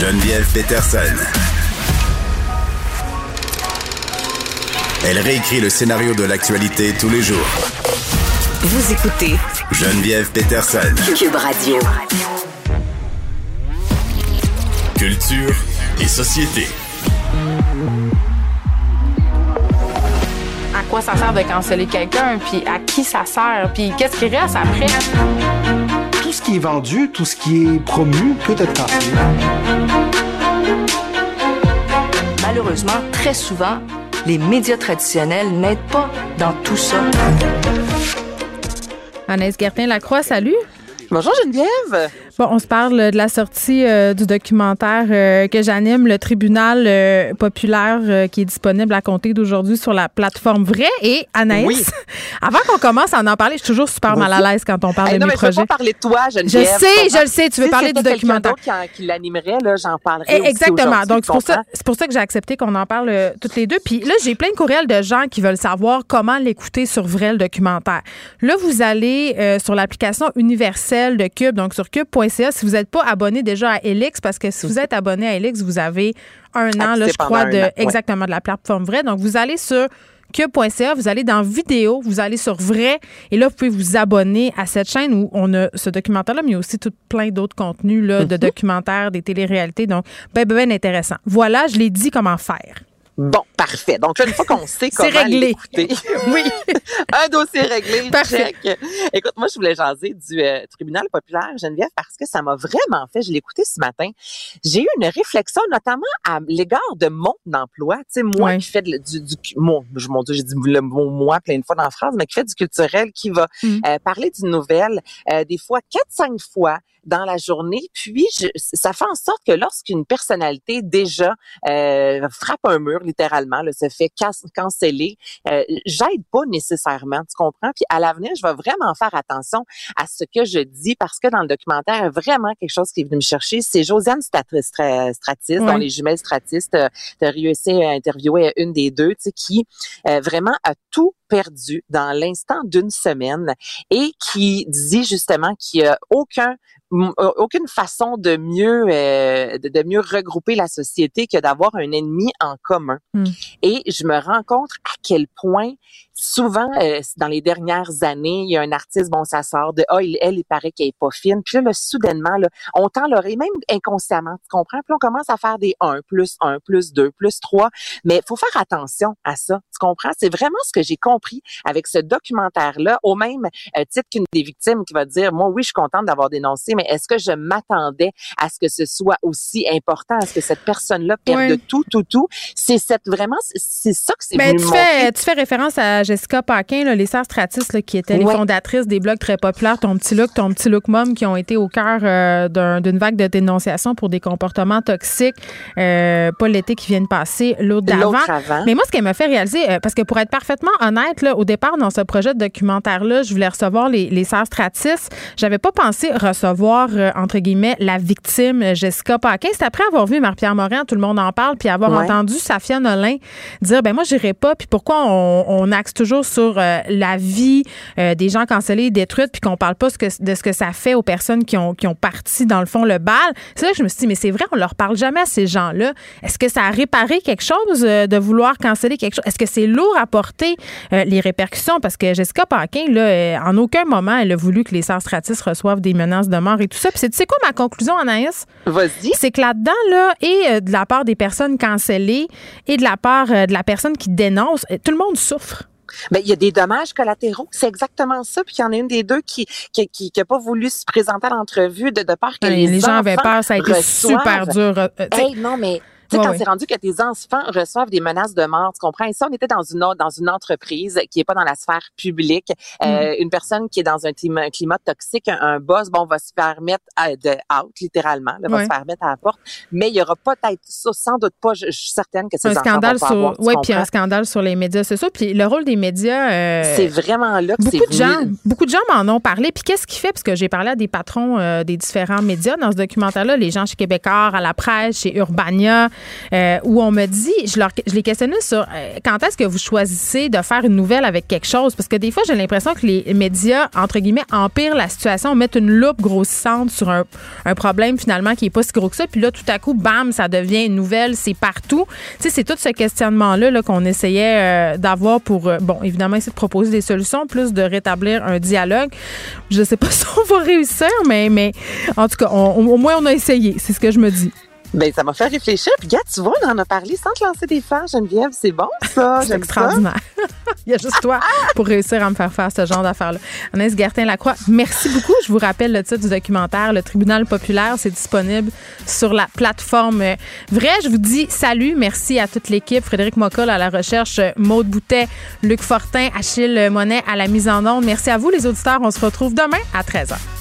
Geneviève Peterson. Elle réécrit le scénario de l'actualité tous les jours. Vous écoutez Geneviève Peterson. Cube Radio. Culture et société. à quoi ça sert de canceller quelqu'un, puis à qui ça sert, puis qu'est-ce qui reste après? Tout ce qui est vendu, tout ce qui est promu peut être cancellé. Malheureusement, très souvent, les médias traditionnels n'aident pas dans tout ça. Anaïs Gertin-Lacroix, salut. Bonjour Geneviève. Bon, on se parle de la sortie euh, du documentaire euh, que j'anime, le tribunal euh, populaire euh, qui est disponible à compter d'aujourd'hui sur la plateforme Vrai. Et Anaïs, Oui. avant qu'on commence à en parler, je suis toujours super mal à l'aise quand on parle Hey, de non, mes mais je veux pas parler de toi, Je Geneviève. sais, comprends? je le sais. Tu veux Si parler du documentaire. Qui, qui l'animerait, là, j'en parlerai Eh, Exactement. Donc, c'est pour, ça, c'est pour ça que j'ai accepté qu'on en parle euh, toutes les deux. Puis là, j'ai plein de courriels de gens qui veulent savoir comment l'écouter sur vrai, le documentaire. Là, vous allez euh, sur l'application universelle de Cube, donc sur si vous n'êtes pas abonné déjà à Elix, parce que si vous êtes abonné à Elix, vous avez un an, là, je crois, de, un an, ouais. exactement de la plateforme Vrai. Donc, vous allez sur cube.ca, vous allez dans vidéo, vous allez sur vrai et là vous pouvez vous abonner à cette chaîne où on a ce documentaire là mais il y a aussi tout plein d'autres contenus là, Mhm. de documentaires, des téléréalités donc ben ben, ben intéressant. Voilà, je l'ai dit comment faire. Bon, parfait. Donc, là, une fois qu'on sait comment réglé. l'écouter, Oui. un dossier réglé, Parfait. check. Écoute, moi, je voulais jaser du euh, tribunal populaire, Geneviève, parce que ça m'a vraiment fait, je l'ai écouté ce matin, j'ai eu une réflexion, notamment à l'égard de mon emploi. Tu sais, moi qui fais de- du, du, mon, je- mon Dieu, j'ai dit le mot moi plein de fois dans la phrase, mais qui fait du culturel, qui va Mm. euh, parler d'une nouvelle, euh, des fois quatre, cinq fois dans la journée. Puis, je, ça fait en sorte que lorsqu'une personnalité déjà euh, frappe un mur, littéralement, là, se fait canceller, euh, j'aide pas nécessairement, tu comprends? Puis à l'avenir, je vais vraiment faire attention à ce que je dis parce que dans le documentaire, vraiment quelque chose qui est venu me chercher, c'est Josiane Strat- Stra- Stratis, dont les jumelles Stratis, tu as réussi à interviewer une des deux, tu sais, qui euh, vraiment a tout perdu dans l'instant d'une semaine et qui dit justement qu'il n'y a aucun euh, aucune façon de mieux euh, de, de mieux regrouper la société que d'avoir un ennemi en commun. Mm. Et je me rends compte à quel point souvent euh, dans les dernières années, il y a un artiste bon ça sort de ah il, elle il paraît qu'elle est pas fine. Puis là, là, soudainement là, on tend l'oreille même inconsciemment, tu comprends? Puis on commence à faire des 1 plus 1 plus 2 plus 3, mais faut faire attention à ça. Tu comprends? C'est vraiment ce que j'ai compris avec ce documentaire là au même euh, titre qu'une des victimes qui va dire moi oui, je suis contente d'avoir dénoncé, mais est-ce que je m'attendais à ce que ce soit aussi important, à ce que cette personne-là perde Ouais. tout, tout, tout? C'est cette vraiment, c'est- ça que c'est Ben, venu tu, montrer. Fais, tu fais référence à Jessica Paquin, là, les sœurs Stratis, là, qui étaient les fondatrices des blogs très populaires, Ton Petit Look, Ton Petit Look Mom, qui ont été au cœur euh, d'un- d'une vague de dénonciation pour des comportements toxiques, euh, pas l'été qui vient de passer, l'autre d'avant. Mais moi, ce qui m'a fait réaliser, euh, parce que pour être parfaitement honnête, là, au départ, dans ce projet de documentaire-là, je voulais recevoir les, les sœurs Stratis. J'avais pas pensé recevoir, entre guillemets, la victime Jessica Paquin. C'est après avoir vu Marie-Pierre Morin, tout le monde en parle, puis avoir Ouais. entendu Safia Nolin dire, ben moi, j'irai pas, puis pourquoi on, on axe toujours sur euh, la vie euh, des gens cancellés, détruites, puis qu'on parle pas ce que- de ce que ça fait aux personnes qui ont, qui ont parti, dans le fond, le bal. C'est là que je me suis dit, mais c'est vrai, on leur parle jamais à ces gens-là. Est-ce que ça a réparé quelque chose euh, de vouloir canceller quelque chose? Est-ce que c'est lourd à porter les répercussions? Parce que Jessica Paquin, là, en aucun moment, elle a voulu que les sœurs Stratis reçoivent des menaces de mort et tout ça. Puis c'est, tu sais quoi ma conclusion, Anaïs? Vas-y. C'est que là-dedans, là, et de la part des personnes cancellées et de la part de la personne qui dénonce, tout le monde souffre. Ben, il y a des dommages collatéraux. C'est exactement ça. Puis il y en a une des deux qui qui, qui, qui a pas voulu se présenter à l'entrevue de, de peur que les, les, gens avaient peur, ça a été reçoivent. super dur. euh, Hey, non, mais tu sais, Ouais, quand ouais. c'est rendu que tes enfants reçoivent des menaces de mort, tu comprends? Et ça, on était dans une dans une entreprise qui est pas dans la sphère publique. Euh, Mm. Une personne qui est dans un climat, un climat toxique, un, un boss, bon, va se faire mettre à, de out, littéralement, là, va Ouais. se faire mettre à la porte. Mais il y aura peut-être ça, sans doute pas, je, je suis certaine que ces un scandale vont pas avoir, sur, tu ouais, puis un scandale sur les médias sociaux. Puis le rôle des médias, euh, C'est vraiment là que c'est Beaucoup de gens, beaucoup de gens m'en ont parlé. Puis qu'est-ce qui fait? Parce que j'ai parlé à des patrons euh, des différents médias dans ce documentaire-là, les gens chez Québécois, à la presse, chez Urbania, euh, où on me dit, je, les questionnais sur euh, quand est-ce que vous choisissez de faire une nouvelle avec quelque chose? Parce que des fois, j'ai l'impression que les médias entre guillemets empirent la situation, mettent une loupe grossissante sur un, problème finalement qui est pas si gros que ça. Puis là, tout à coup, bam, ça devient une nouvelle, c'est partout. Tu sais, c'est tout ce questionnement-là là, qu'on essayait euh, d'avoir pour, bon, évidemment, essayer de proposer des solutions, plus de rétablir un dialogue. Je sais pas si on va réussir, mais, mais en tout cas, au moins, on a essayé. C'est ce que je me dis. Ben, ça m'a fait réfléchir. Puis, gars, tu vois, on en a parlé sans te lancer des fleurs, Geneviève. C'est bon, ça. C'est ça. extraordinaire. Il y a juste toi pour réussir à me faire faire ce genre d'affaires-là. Anaïs Gertin-Lacroix, merci beaucoup. Je vous rappelle le titre du documentaire, Le Tribunal populaire. C'est disponible sur la plateforme Vrai. Je vous dis salut. Merci à toute l'équipe. Frédéric Mocoll à la recherche, Maude Boutet, Luc Fortin, Achille Monet à la mise en onde. Merci à vous, les auditeurs. On se retrouve demain à 13h.